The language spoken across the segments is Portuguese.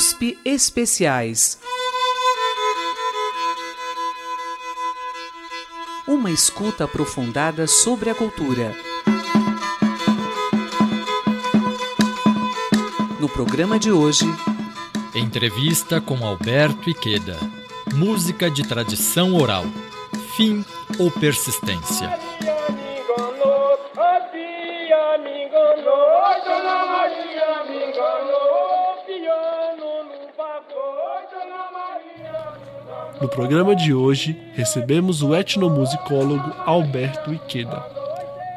USP Especiais. Uma escuta aprofundada sobre a cultura. No programa de hoje, entrevista com Alberto Iqueda. Música de tradição oral. Fim ou persistência? No programa de hoje, recebemos o etnomusicólogo Alberto Iqueda.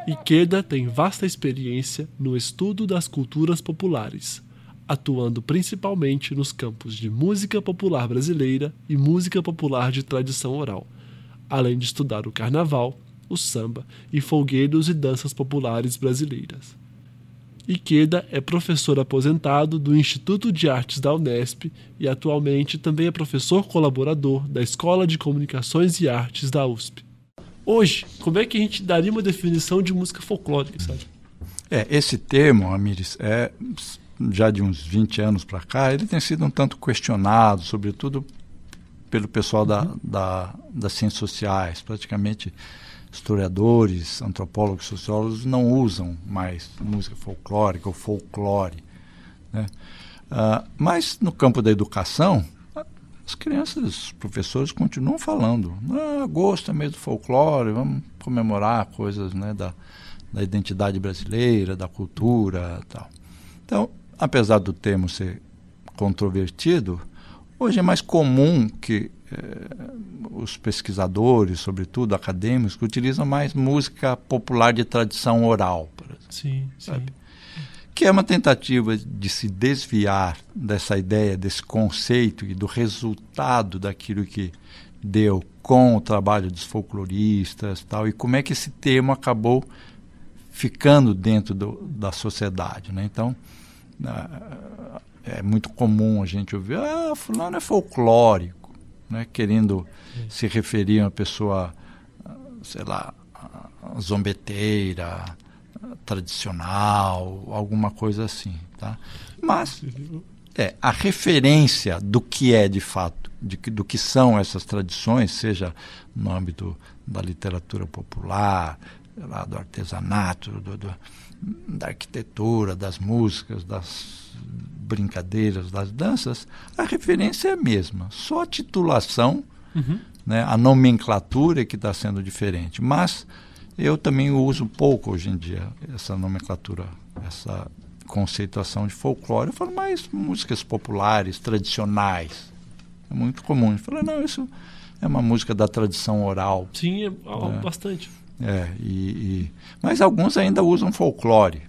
Iqueda tem vasta experiência no estudo das culturas populares, atuando principalmente nos campos de música popular brasileira e música popular de tradição oral, além de estudar o carnaval, o samba e folguedos e danças populares brasileiras. Iqueda é professor aposentado do Instituto de Artes da Unesp e atualmente também é professor colaborador da Escola de Comunicações e Artes da USP. Hoje, como é que a gente daria uma definição de música folclórica, sabe? É, esse termo, Amires, é já de uns 20 anos para cá, ele tem sido um tanto questionado, sobretudo pelo pessoal da, uhum. da, das ciências sociais. Praticamente historiadores, antropólogos, sociólogos não usam mais música folclórica ou folclore. Né? Uh, mas no campo da educação, as crianças, os professores continuam falando. Ah, gosto é mesmo do folclore, vamos comemorar coisas né, da, da identidade brasileira, da cultura tal. Então, apesar do termo ser controvertido, hoje é mais comum que os pesquisadores, sobretudo acadêmicos, que utilizam mais música popular de tradição oral, por exemplo. Sim, sabe? Que é uma tentativa de se desviar dessa ideia, desse conceito e do resultado daquilo que deu com o trabalho dos folcloristas tal, e como é que esse termo acabou ficando dentro do, da sociedade. Né? Então, é muito comum a gente ouvir, ah, fulano é folclórico né, querendo se referir a uma pessoa, sei lá, zombeteira, tradicional, alguma coisa assim, tá? Mas é a referência do que é de fato, de, do que são essas tradições, seja no âmbito da literatura popular, lá, do artesanato, do, do, da arquitetura, das músicas, das brincadeiras, das danças, a referência é a mesma. Só a titulação, uhum. né, a nomenclatura é que está sendo diferente. Mas eu também uso pouco hoje em dia essa nomenclatura, essa conceituação de folclore. Eu falo mais músicas populares, tradicionais. É muito comum. Eu falo, não, isso é uma música da tradição oral. Sim, é, é. bastante. É, e, e, mas alguns ainda usam folclore.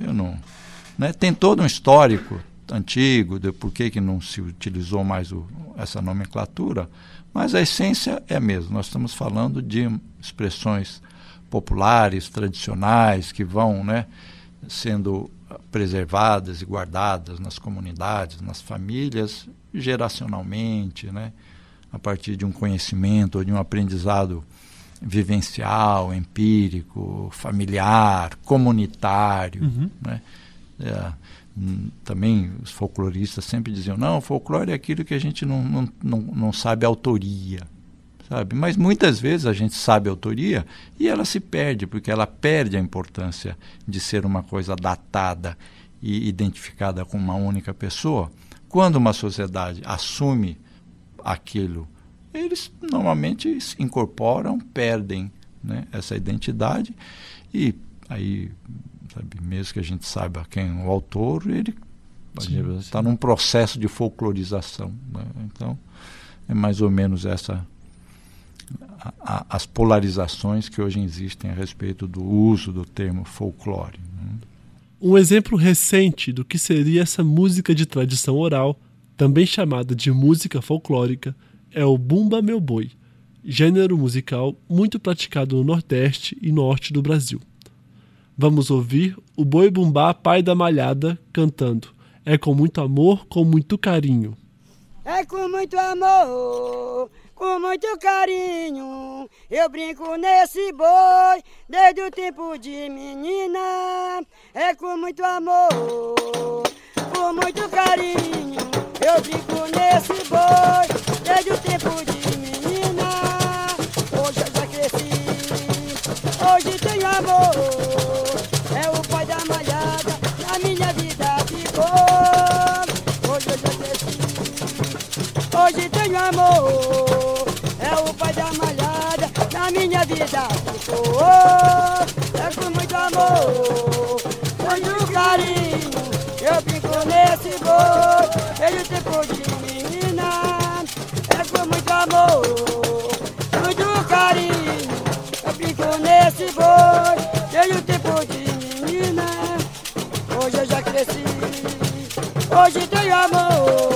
Eu não. Né? Tem todo um histórico antigo, de por que, que não se utilizou mais o, essa nomenclatura, mas a essência é a mesma. Nós estamos falando de expressões populares, tradicionais, que vão né, sendo preservadas e guardadas nas comunidades, nas famílias, geracionalmente, né, a partir de um conhecimento ou de um aprendizado vivencial, empírico, familiar, comunitário. Uhum. Né? É, também os folcloristas sempre diziam, não, folclore é aquilo que a gente não, não, não, não sabe autoria. Sabe? Mas muitas vezes a gente sabe a autoria e ela se perde, porque ela perde a importância de ser uma coisa datada e identificada com uma única pessoa. Quando uma sociedade assume aquilo, eles normalmente se incorporam, perdem né, essa identidade e aí sabe? Mesmo que a gente saiba quem é o autor, ele está num processo de folclorização. Né? Então, é mais ou menos essa a, a, as polarizações que hoje existem a respeito do uso do termo folclore. Né? Um exemplo recente do que seria essa música de tradição oral, também chamada de música folclórica, é o Bumba Meu Boi, gênero musical muito praticado no Nordeste e Norte do Brasil. Vamos ouvir o Boi Bumbá, pai da malhada, cantando. É com muito amor, com muito carinho. É com muito amor, com muito carinho. Eu brinco nesse boi desde o tempo de menina. É com muito amor, com muito carinho. Eu brinco nesse boi desde o tempo de menina. Hoje eu já cresci, hoje tenho amor. Hoje tenho amor. É o pai da malhada, na minha vida ficou. É com muito amor, muito carinho. Eu brinco nesse boi, ele tempo de menina. É com muito amor, muito carinho. Eu brinco nesse boi, ele tempo de menina. Hoje eu já cresci, hoje tenho amor.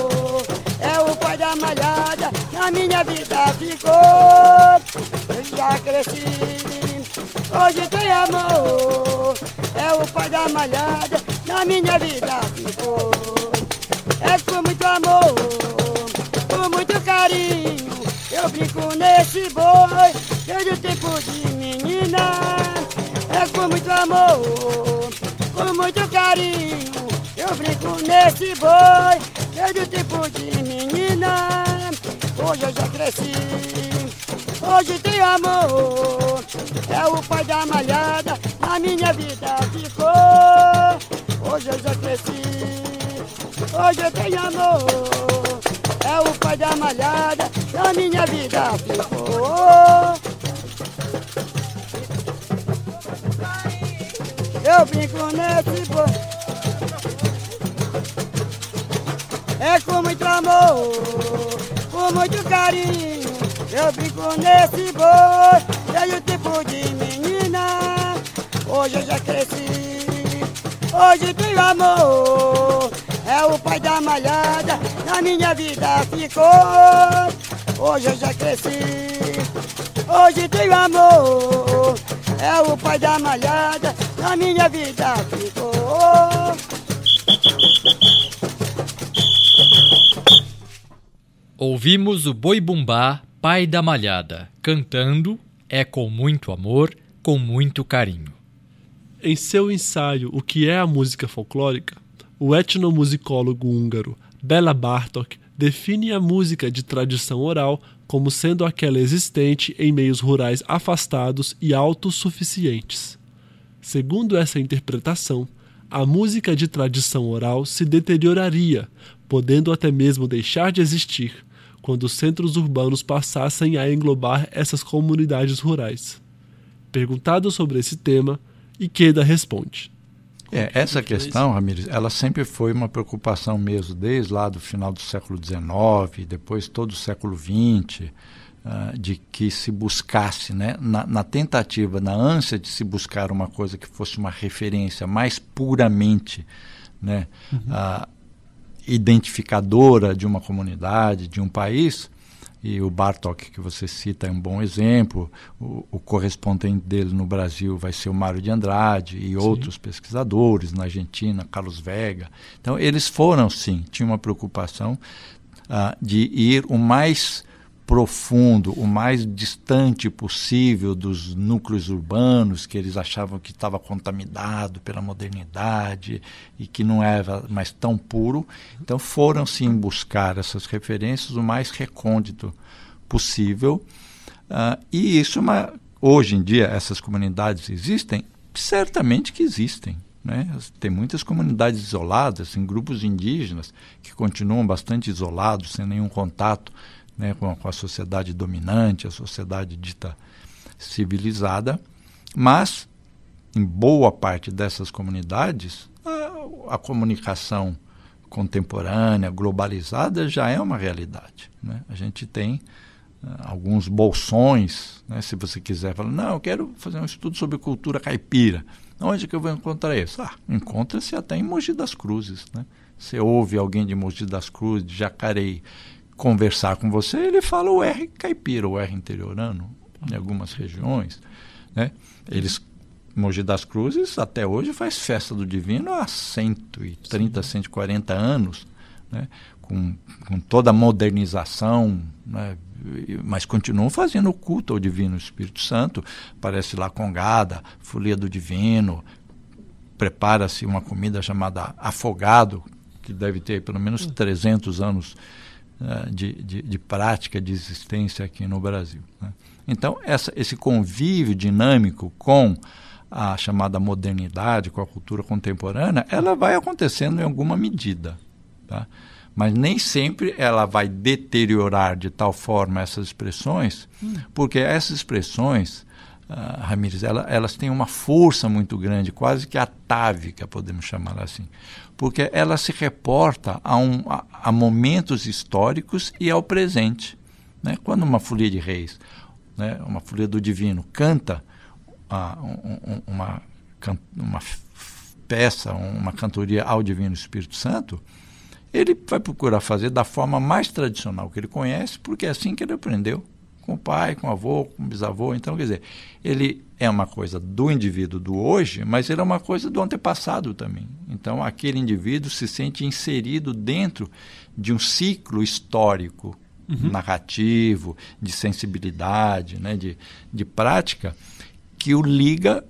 Minha vida ficou. Eu já cresci, hoje tenho amor. É o pai da malhada, na minha vida ficou. É com muito amor, com muito carinho. Eu brinco nesse boi, desde o tempo de menina. É com muito amor, com muito carinho. Eu brinco nesse boi, desde o tempo de menina. Hoje eu já cresci, hoje tenho amor. É o pai da malhada, na minha vida ficou. Hoje eu já cresci, hoje eu tenho amor. É o pai da malhada, na minha vida ficou. Eu brinco nesse boi. É com muito amor, com muito carinho. Eu brinco nesse boi, o tempo de menina. Hoje eu já cresci, hoje tenho amor. É o pai da malhada, na minha vida ficou. Hoje eu já cresci, hoje tenho amor. É o pai da malhada, na minha vida ficou. Ouvimos o Boi Bumbá, pai da malhada, cantando É com muito amor, com muito carinho. Em seu ensaio O que é a música folclórica, o etnomusicólogo húngaro Bela Bartok define a música de tradição oral como sendo aquela existente em meios rurais afastados e autossuficientes. Segundo essa interpretação, a música de tradição oral se deterioraria, podendo até mesmo deixar de existir, quando os centros urbanos passassem a englobar essas comunidades rurais. Perguntado sobre esse tema, Ikeda responde. É, essa questão, Ramires, ela sempre foi uma preocupação mesmo, desde lá do final do século XIX, depois todo o século XX, uh, de que se buscasse, né, na, na, tentativa, na ânsia de se buscar uma coisa que fosse uma referência mais puramente né, uhum. uh, identificadora de uma comunidade, de um país, e o Bartok que você cita é um bom exemplo. O, o correspondente dele no Brasil vai ser o Mário de Andrade e sim. outros pesquisadores na Argentina, Carlos Vega. Então eles foram sim, tinham uma preocupação uh, de ir o mais profundo, o mais distante possível dos núcleos urbanos que eles achavam que estava contaminado pela modernidade e que não era mais tão puro. Então foram sim buscar essas referências o mais recôndito possível. Uh, e isso, é uma, hoje em dia, essas comunidades existem? Certamente que existem. Né? Tem muitas comunidades isoladas, em grupos indígenas que continuam bastante isolados, sem nenhum contato né, com, a, com a sociedade dominante, a sociedade dita civilizada, mas em boa parte dessas comunidades a, a comunicação contemporânea, globalizada, já é uma realidade. Né? A gente tem uh, alguns bolsões, né? se você quiser falar, não, eu quero fazer um estudo sobre cultura caipira. Onde que eu vou encontrar isso? Ah, encontra-se até em Mogi das Cruzes. Né? Você ouve alguém de Mogi das Cruzes, de Jacareí, conversar com você, ele fala o R caipira, o R interiorano, em algumas regiões. Né? Eles, Mogi das Cruzes, até hoje faz festa do divino há 130, 140 anos, né? com, com toda a modernização, né? mas continuam fazendo o culto ao Divino Espírito Santo. Aparece lá congada, folia do divino, prepara-se uma comida chamada afogado, que deve ter pelo menos 300 anos de, de, de, prática, de existência aqui no Brasil. Né? Então, essa, esse convívio dinâmico com a chamada modernidade, com a cultura contemporânea, ela vai acontecendo em alguma medida. Tá? Mas nem sempre ela vai deteriorar de tal forma essas expressões, hum. porque essas expressões, uh, Ramírez, ela, elas têm uma força muito grande, quase que atávica, podemos chamar assim. Porque ela se reporta a, um, a, a momentos históricos e ao presente. Né? Quando uma folia de reis, né, uma folia do divino, canta uh, um, uma, uma peça, uma cantoria ao Divino Espírito Santo, ele vai procurar fazer da forma mais tradicional que ele conhece, porque é assim que ele aprendeu, com o pai, com o avô, com o bisavô. Então, quer dizer, ele é uma coisa do indivíduo do hoje, mas ele é uma coisa do antepassado também. Então, aquele indivíduo se sente inserido dentro de um ciclo histórico, uhum. narrativo, de sensibilidade, né, de, de prática, que o liga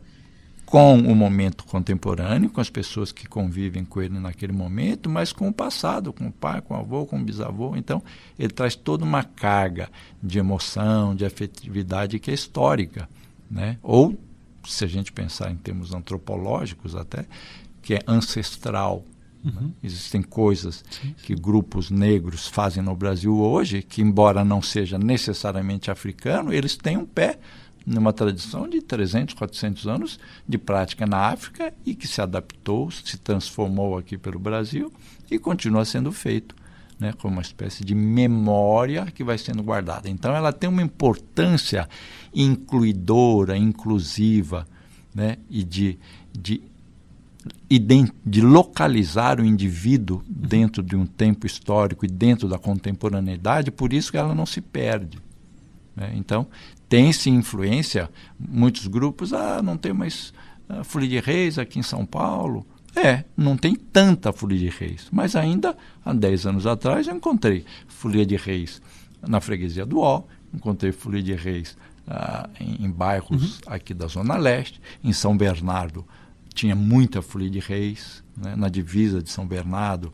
com o momento contemporâneo, com as pessoas que convivem com ele naquele momento, mas com o passado, com o pai, com o avô, com o bisavô. Então, ele traz toda uma carga de emoção, de afetividade que é histórica. Né? Ou, se a gente pensar em termos antropológicos até, que é ancestral. Né? Uhum. Né? Existem coisas sim, que grupos negros fazem no Brasil hoje, que, embora não seja necessariamente africano, eles têm um pé numa tradição de 300, 400 anos de prática na África e que se adaptou, se transformou aqui pelo Brasil e continua sendo feito, né, como uma espécie de memória que vai sendo guardada. Então ela tem uma importância incluidora, inclusiva, né, e de, de, de localizar o indivíduo dentro de um tempo histórico e dentro da contemporaneidade, por isso que ela não se perde. Né? Então, tem sim influência. Muitos grupos, ah, não tem mais ah, Folia de Reis aqui em São Paulo. É, não tem tanta Folia de Reis. Mas ainda, há 10 anos atrás, eu encontrei Folia de Reis na freguesia do Ó, encontrei Folia de Reis ah, em, em, bairros uhum. aqui da Zona Leste. Em São Bernardo tinha muita Folia de Reis, né, na divisa de São Bernardo,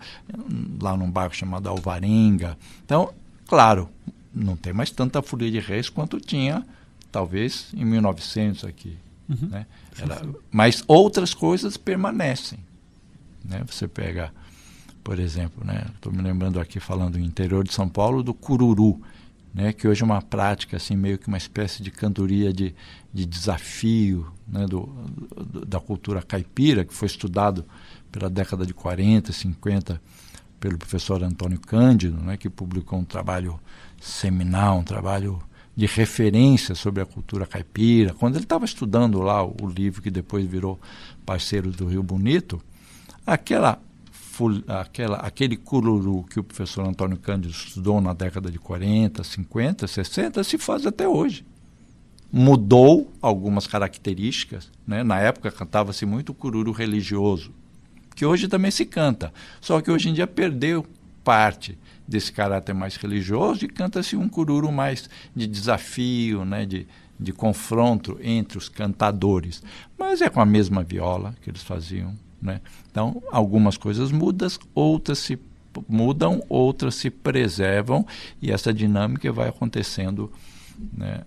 lá num bairro chamado Alvarenga. Então, claro, não tem mais tanta folia de reis quanto tinha, talvez, em 1900 aqui. Uhum. Né? Ela, mas outras coisas permanecem. Né? Você pega, por exemplo, estou né? me lembrando aqui, falando no interior de São Paulo, do cururu, né? que hoje é uma prática, assim, meio que uma espécie de cantoria de, de desafio né? do, do, da cultura caipira, que foi estudado pela década de 40, 50 pelo professor Antônio Cândido, né? que publicou um trabalho seminal, um trabalho de referência sobre a cultura caipira. Quando ele estava estudando lá o, livro que depois virou Parceiros do Rio Bonito, aquela, aquela, aquele cururu que o professor Antônio Cândido estudou na década de 40, 50, 60, se faz até hoje. Mudou algumas características. Né? Na época cantava-se muito cururu religioso, que hoje também se canta, só que hoje em dia perdeu parte desse caráter mais religioso e canta-se um cururu mais de desafio, né, de, de confronto entre os cantadores. Mas é com a mesma viola que eles faziam. Né? Então, algumas coisas mudam, outras se mudam, outras se preservam e essa dinâmica vai acontecendo. Né?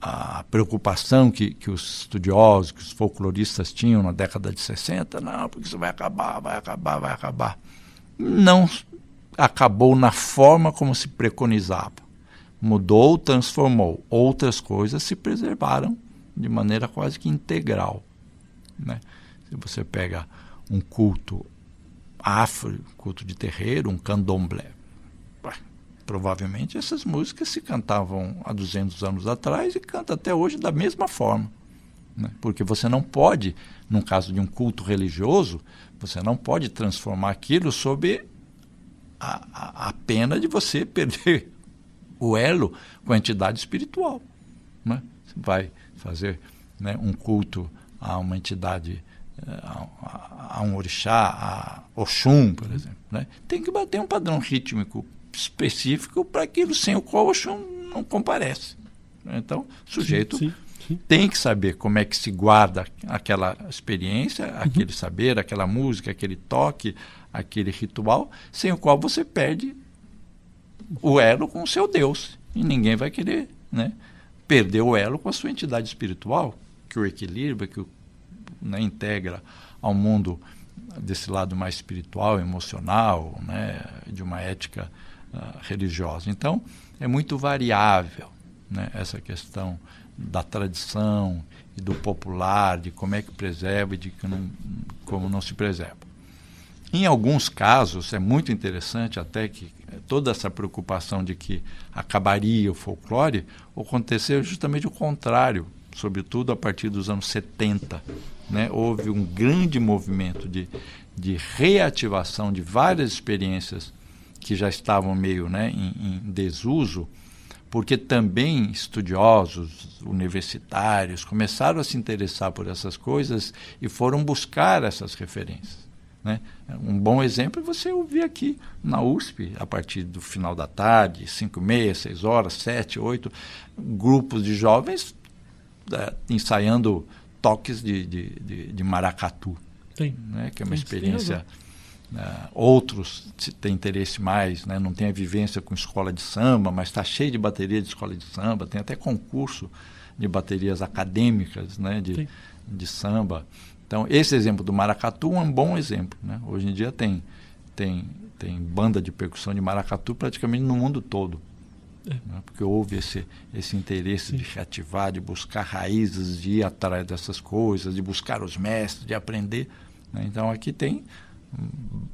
A preocupação que, que os estudiosos, que os folcloristas tinham na década de 60, não, porque isso vai acabar, vai acabar, vai acabar. Não acabou na forma como se preconizava. Mudou, transformou. Outras coisas se preservaram de maneira quase que integral. Né? Se você pega um culto afro, culto de terreiro, um candomblé, provavelmente essas músicas se cantavam há 200 anos atrás e canta até hoje da mesma forma. Né? Porque você não pode, num caso de um culto religioso, você não pode transformar aquilo sob a, a, pena de você perder o elo com a entidade espiritual. Né? Você vai fazer né, um culto a uma entidade, eh, a, a, a, um orixá, a Oxum, por exemplo. Né? Tem que bater um padrão rítmico específico para aquilo sem o qual Oxum não comparece. Então, o sujeito sim, sim. Tem que saber como é que se guarda aquela experiência, aquele saber, aquela música, aquele toque, aquele ritual, sem o qual você perde o elo com o seu Deus. E ninguém vai querer né, perder o elo com a sua entidade espiritual, que o equilibra, que o né, integra ao mundo desse lado mais espiritual, emocional, né, de uma ética uh, religiosa. Então, é muito variável né, essa questão da tradição e do popular, de como é que preserva e de que não, como não se preserva. Em alguns casos, é muito interessante até que toda essa preocupação de que acabaria o folclore aconteceu justamente o contrário, sobretudo a partir dos anos 70. Né? Houve um grande movimento de, de reativação de várias experiências que já estavam meio né, em, em desuso, porque também estudiosos universitários começaram a se interessar por essas coisas e foram buscar essas referências. Né? Um bom exemplo é você ouvir aqui na USP, a partir do final da tarde, 5, meia, 6 horas, 7, 8, grupos de jovens é, ensaiando toques de, de, de, de maracatu, né? que é uma experiência Uh, outros têm interesse mais, né? não tem a vivência com escola de samba, mas está cheio de bateria de escola de samba, tem até concurso de baterias acadêmicas né? de, de samba. Então, esse exemplo do maracatu é um bom exemplo. Né? Hoje em dia tem, tem, tem banda de percussão de maracatu praticamente no mundo todo. É. Né? Porque houve esse, esse interesse Sim. de reativar, de buscar raízes, de ir atrás dessas coisas, de buscar os mestres, de aprender. Né? Então, aqui tem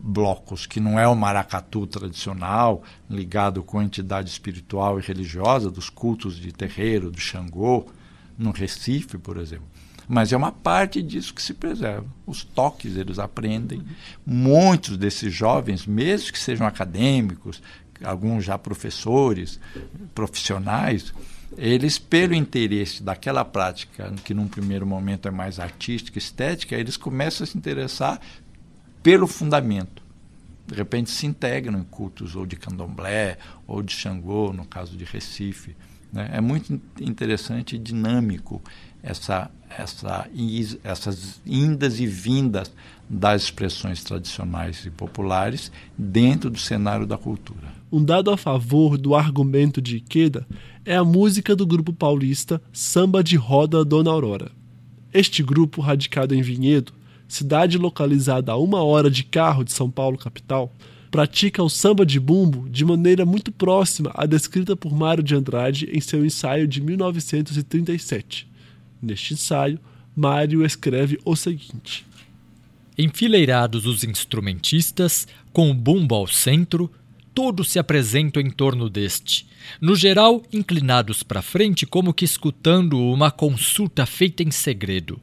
blocos que não é o maracatu tradicional, ligado com a entidade espiritual e religiosa dos cultos de terreiro, do Xangô, no Recife, por exemplo. Mas é uma parte disso que se preserva. Os toques eles aprendem. Muitos desses jovens, mesmo que sejam acadêmicos, alguns já professores, profissionais, eles, pelo interesse daquela prática, que num primeiro momento é mais artística, estética, eles começam a se interessar pelo fundamento. De repente se integram em cultos ou de candomblé ou de Xangô, no caso de Recife. Né? É muito interessante e dinâmico essa, essa, essas indas e vindas das expressões tradicionais e populares dentro do cenário da cultura. Um dado a favor do argumento de Ikeda é a música do grupo paulista Samba de Roda Dona Aurora. Este grupo, radicado em Vinhedo, cidade localizada a uma hora de carro de São Paulo, capital, pratica o samba de bumbo de maneira muito próxima à descrita por Mário de Andrade em seu ensaio de 1937. Neste ensaio, Mário escreve o seguinte: Enfileirados os instrumentistas, com o bumbo ao centro, todos se apresentam em torno deste, no geral inclinados para frente como que escutando uma consulta feita em segredo.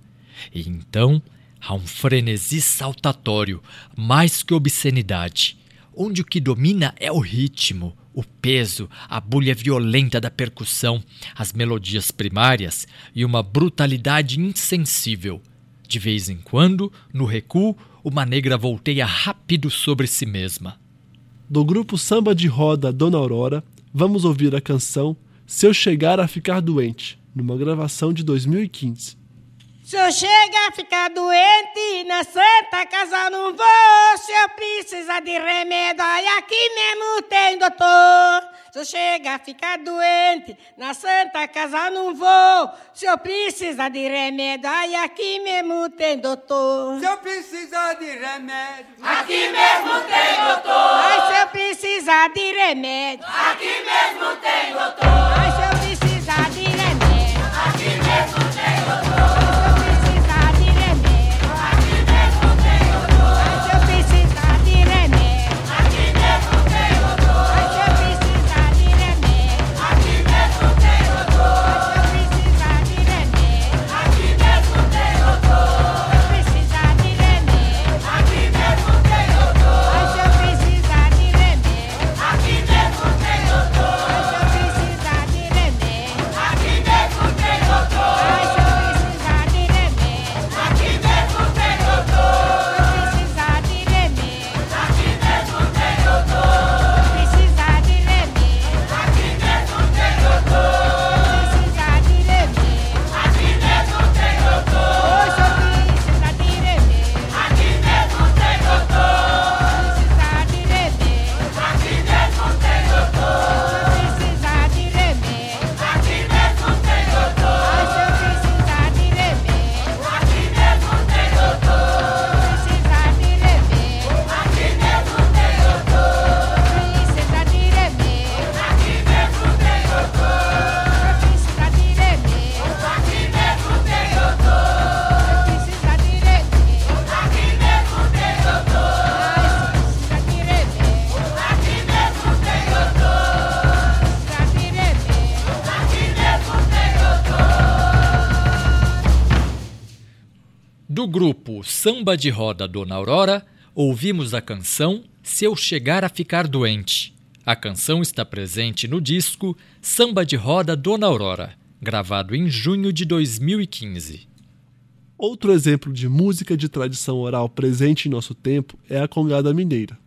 E então Há um frenesi saltatório, mais que obscenidade, onde o que domina é o ritmo, o peso, a bulha violenta da percussão, as melodias primárias e uma brutalidade insensível. De vez em quando, no recuo, uma negra volteia rápido sobre si mesma. Do grupo Samba de Roda Dona Aurora, vamos ouvir a canção Se Eu Chegar a Ficar Doente, numa gravação de 2015. Se eu chegar a ficar doente na Santa Casa não vou. Se eu precisar de remédio, aí aqui mesmo tem doutor. Se eu chegar a ficar doente na Santa Casa não vou. Se eu precisar de remédio, aí aqui mesmo tem doutor. Se eu precisar de remédio, aqui mesmo tem doutor. Ai, se eu precisar de remédio, aqui mesmo tem doutor. Ai, se eu precisar de remédio, aqui mesmo tem doutor. Grupo Samba de Roda Dona Aurora, ouvimos a canção Se Eu Chegar a Ficar Doente. A canção está presente no disco Samba de Roda Dona Aurora, gravado em junho de 2015. Outro exemplo de música de tradição oral presente em nosso tempo é a Congada Mineira.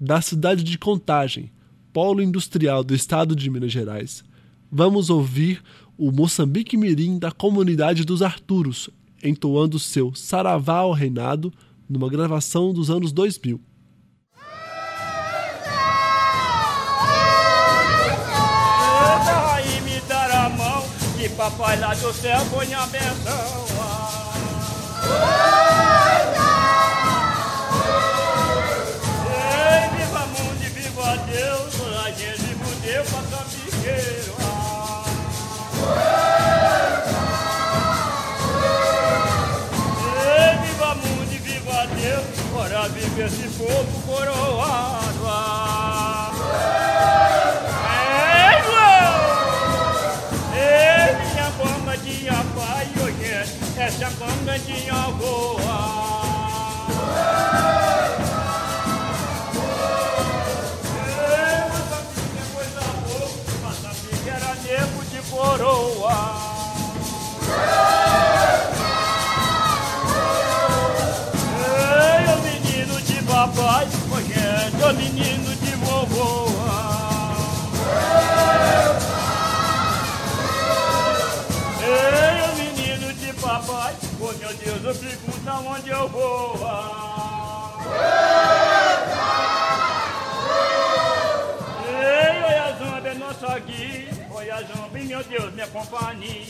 Da cidade de Contagem, polo industrial do estado de Minas Gerais, vamos ouvir o Moçambique Mirim da comunidade dos Arturos, entoando seu Saravá ao Reinado numa gravação dos anos 2000. Aí me dar a mão, que papai lá do céu põe a benção. Esse povo coroado. Deus, eu pergunto aonde eu vou. Ei, oi a zomba é nossa guia, oi a meu Deus, minha companhia.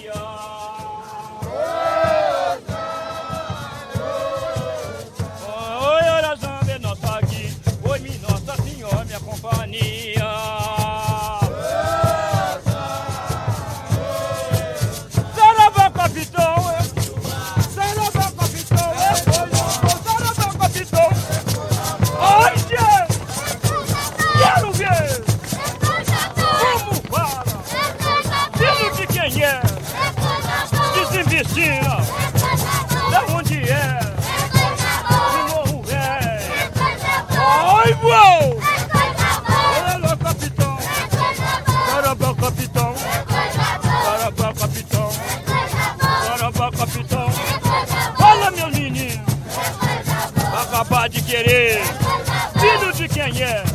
Acabar de querer. Filho de quem é?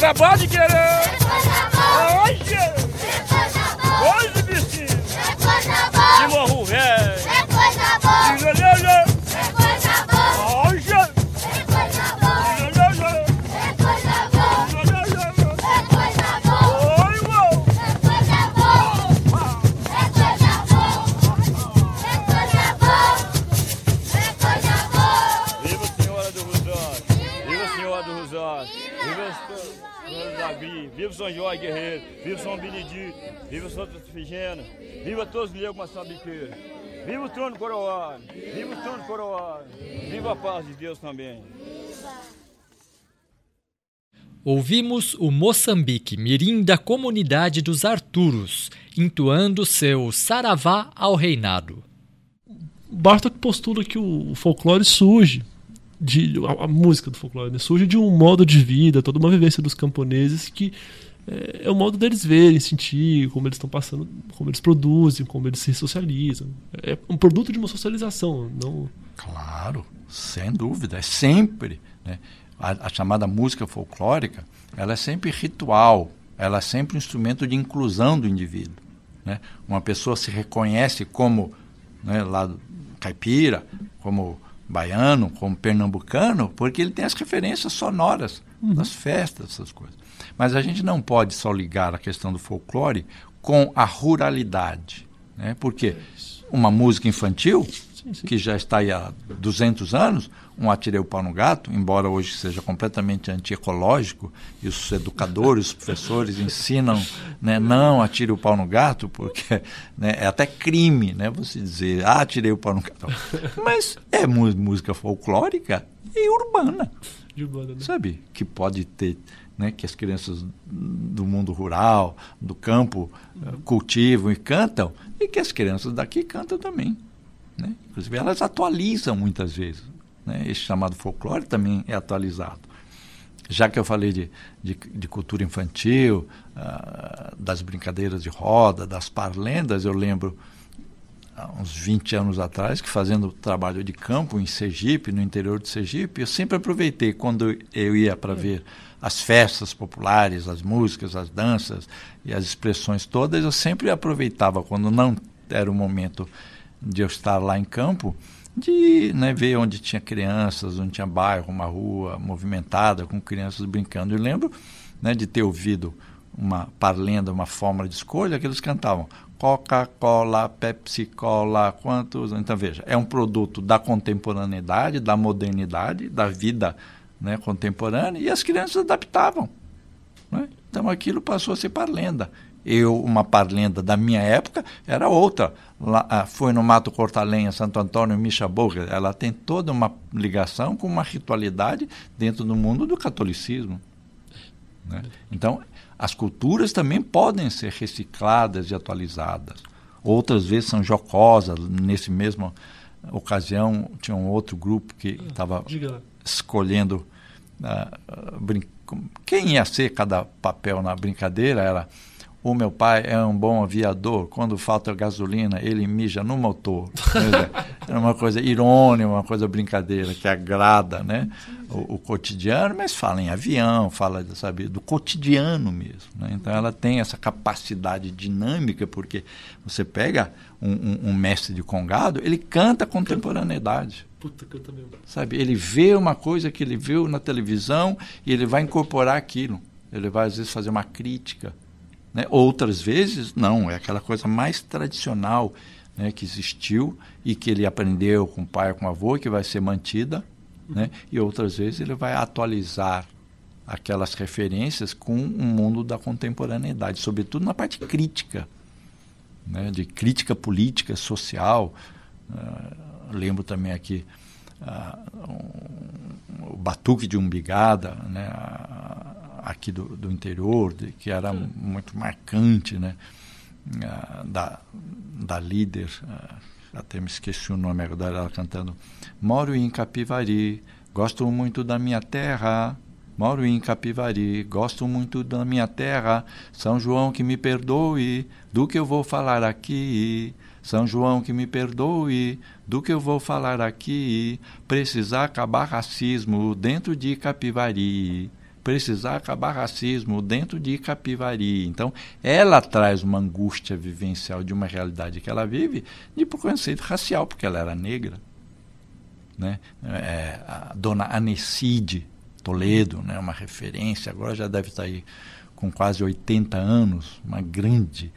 Acabar de querer. Rosário! Viva Davi! Viva São Jorge Guerreiro! Viva São Benedito! Viva Santa Efigênia! Viva todos os negros moçambiqueiros! Viva o trono coroado! Viva o trono coroado! Viva a paz de Deus também! Ouvimos o Moçambique Mirim da comunidade dos Arturos, entoando seu Saravá ao Reinado. Bartok postula que o folclore surge de a, a música do folclore né, surge de um modo de vida, toda uma vivência dos camponeses que é, é o modo deles verem, sentir como eles estão passando, como eles produzem, como eles se socializam. É um produto de uma socialização, não Claro, sem dúvida, é sempre. Né? A, a chamada música folclórica, ela é sempre ritual, ela é sempre um instrumento de inclusão do indivíduo. Né? Uma pessoa se reconhece como né, lá caipira, como baiano, como pernambucano, porque ele tem as referências sonoras das festas, essas coisas. Mas a gente não pode só ligar a questão do folclore com a ruralidade. Né? Porque uma música infantil, que já está aí há 200 anos, um atirei o pau no gato, embora hoje seja completamente antiecológico, e os educadores, os professores ensinam, né, não atire o pau no gato, porque né, é até crime né, você dizer, ah, atirei o pau no gato. Mas é música folclórica e urbana. Urbana, né? Sabe? Que pode ter né, que as crianças do mundo rural, do campo, uhum. cultivam e cantam, e que as crianças daqui cantam também. Né? Inclusive, elas atualizam muitas vezes. Né? Esse chamado folclore também é atualizado. Já que eu falei de, de, de cultura infantil, uh, das brincadeiras de roda, das parlendas, eu lembro há uns 20 anos atrás, que fazendo trabalho de campo em Sergipe, no interior de Sergipe, eu sempre aproveitei quando eu ia para ver as festas populares, as músicas, as danças e as expressões todas, eu sempre aproveitava quando não era o momento de eu estar lá em campo, de né, ver onde tinha crianças, onde tinha bairro, uma rua movimentada com crianças brincando. E lembro né, de ter ouvido uma parlenda, uma fórmula de escolha que eles cantavam Coca-Cola, Pepsi-Cola, quantos? Então veja, é um produto da contemporaneidade, da modernidade, da vida né, contemporânea e as crianças adaptavam. Né? Então aquilo passou a ser parlenda eu uma parlenda da minha época era outra. Lá, ah, foi no Mato Cortalenha, Santo Antônio, Misha Boga. Ela tem toda uma ligação com uma ritualidade dentro do mundo do catolicismo. Né? Então, as culturas também podem ser recicladas e atualizadas. Outras vezes são jocosas. Nesse mesmo ocasião, tinha um outro grupo que estava escolhendo uh, quem ia ser cada papel na brincadeira. Era o meu pai é um bom aviador, quando falta gasolina, ele mija no motor. é uma coisa irônica, uma coisa brincadeira que agrada né? O, o, cotidiano, mas fala em avião, fala sabe, do cotidiano mesmo. Né? Então ela tem essa capacidade dinâmica, porque você pega um, um, um mestre de congado, ele canta contemporaneidade. Puta, canta mesmo. Sabe, ele vê uma coisa que ele viu na televisão e ele vai incorporar aquilo. Ele vai, às vezes, fazer uma crítica né? Outras vezes, não, é aquela coisa mais tradicional né, que existiu e que ele aprendeu com o pai com o avô, que vai ser mantida. Né? E outras vezes ele vai atualizar aquelas referências com o mundo da contemporaneidade, sobretudo na parte crítica, né? de crítica política, social. Uh, lembro também aqui uh, um, o Batuque de Umbigada, né? Aqui do, do interior, de, que era Sim. muito marcante, né? Uh, da, da líder, uh, até me esqueci o nome agora, ela cantando Moro em Capivari, gosto muito da minha terra, Moro em Capivari, gosto muito da minha terra. São João que me perdoe do que eu vou falar aqui. São João que me perdoe do que eu vou falar aqui. Precisar acabar racismo dentro de Capivari precisar acabar racismo dentro de Capivari. Então, ela traz uma angústia vivencial de uma realidade que ela vive de preconceito racial, porque ela era negra. Né? É, a dona Anecide Toledo, né, uma referência, agora já deve estar aí com quase 80 anos, uma grande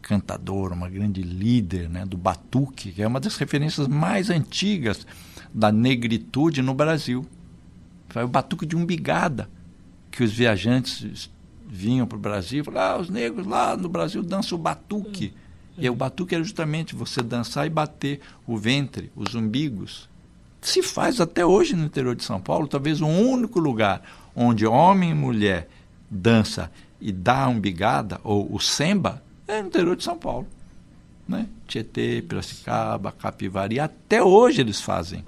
cantadora, uma grande líder né, do batuque, que é uma das referências mais antigas da negritude no Brasil. Foi o batuque de umbigada que os viajantes vinham para o Brasil e falavam, ah, os negros lá no Brasil dançam o batuque. É. E o batuque era justamente você dançar e bater o ventre, os umbigos. Se faz até hoje no interior de São Paulo, talvez o único lugar onde homem e mulher dança e dá a umbigada, ou o semba, é no interior de São Paulo. Né? Tietê, Piracicaba, Capivari, até hoje eles fazem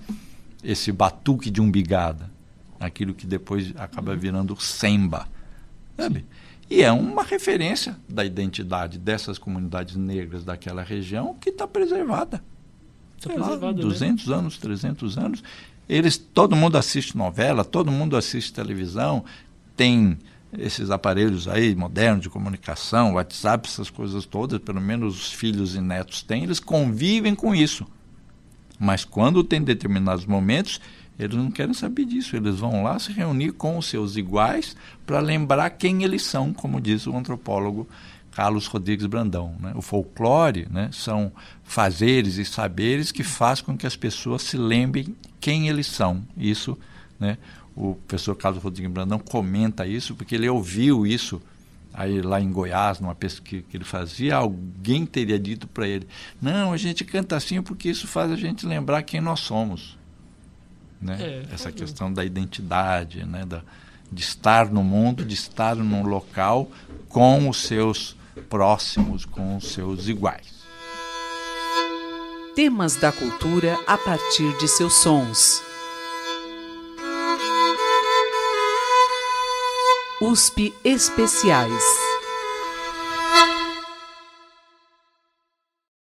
esse batuque de umbigada aquilo que depois acaba virando Semba. Sabe? E é uma referência da identidade dessas comunidades negras daquela região que está preservada. Tá preservada 200 né? anos, 300 anos. Eles, todo mundo assiste novela, todo mundo assiste televisão, tem esses aparelhos aí modernos de comunicação, WhatsApp, essas coisas todas, pelo menos os filhos e netos têm, eles convivem com isso. Mas quando tem determinados momentos, eles não querem saber disso. Eles vão lá se reunir com os seus iguais para lembrar quem eles são, como diz o antropólogo Carlos Rodrigues Brandão. Né? O folclore né, são fazeres e saberes que faz com que as pessoas se lembrem quem eles são. Isso, né, o professor Carlos Rodrigues Brandão comenta isso porque ele ouviu isso aí lá em Goiás, numa pesquisa que ele fazia, alguém teria dito para ele: não, a gente canta assim porque isso faz a gente lembrar quem nós somos. Né? É, Essa questão da identidade, né? da, de estar no mundo, de estar num local com os seus próximos, com os seus iguais. Temas da cultura a partir de seus sons. USP Especiais.